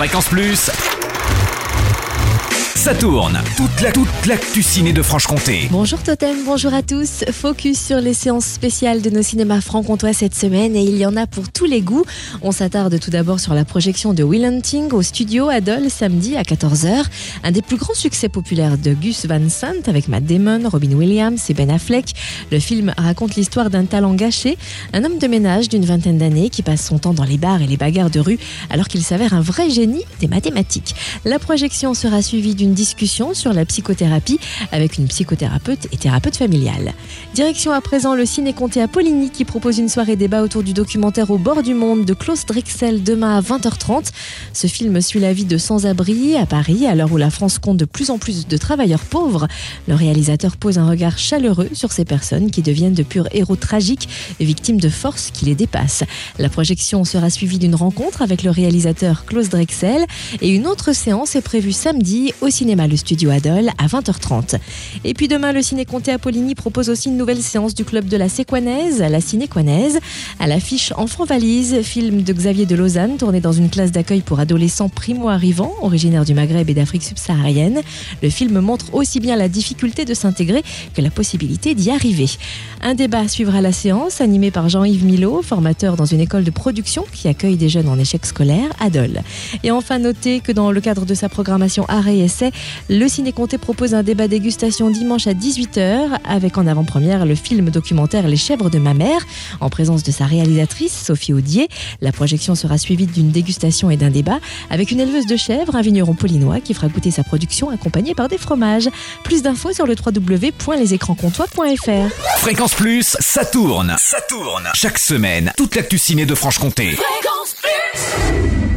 Fréquence Plus. Ça tourne. Toute la toute de Franche-Comté. Bonjour Totem, bonjour à tous. Focus sur les séances spéciales de nos cinémas franc-comtois cette semaine et il y en a pour tous les goûts. On s'attarde tout d'abord sur la projection de Will Hunting au studio Adol samedi à 14h. Un des plus grands succès populaires de Gus Van Sant avec Matt Damon, Robin Williams et Ben Affleck. Le film raconte l'histoire d'un talent gâché, un homme de ménage d'une vingtaine d'années qui passe son temps dans les bars et les bagarres de rue alors qu'il s'avère un vrai génie des mathématiques. La projection sera suivie d'une discussion sur la psychothérapie avec une psychothérapeute et thérapeute familiale. Direction à présent le ciné comté à Poligny qui propose une soirée débat autour du documentaire Au bord du monde de Klaus Drexel demain à 20h30. Ce film suit la vie de sans-abri à Paris à l'heure où la France compte de plus en plus de travailleurs pauvres. Le réalisateur pose un regard chaleureux sur ces personnes qui deviennent de purs héros tragiques victimes de forces qui les dépassent. La projection sera suivie d'une rencontre avec le réalisateur Klaus Drexel et une autre séance est prévue samedi au cinéma Le Studio Adol à 20h30. Et puis demain, le Ciné Comté à Poligny propose aussi une nouvelle séance du club de la Séquanaise, la Cinéquanaise. À l'affiche Enfant Valise, film de Xavier de Lausanne, tourné dans une classe d'accueil pour adolescents primo-arrivants, originaires du Maghreb et d'Afrique subsaharienne. Le film montre aussi bien la difficulté de s'intégrer que la possibilité d'y arriver. Un débat suivra la séance, animé par Jean-Yves Milot, formateur dans une école de production qui accueille des jeunes en échec scolaire, Adol. Et enfin, notez que dans le cadre de sa programmation Arrêt et Le Ciné Comté propose un débat dégustation dimanche à 18h avec en avant-première le film documentaire Les chèvres de ma mère en présence de sa réalisatrice Sophie Audier. La projection sera suivie d'une dégustation et d'un débat avec une éleveuse de chèvres, un vigneron polinois qui fera goûter sa production accompagné par des fromages. Plus d'infos sur le www.lesécranscomtois.fr. Fréquence Plus, ça tourne. Ça tourne. Chaque semaine, toute l'actu ciné de Franche-Comté. Fréquence Plus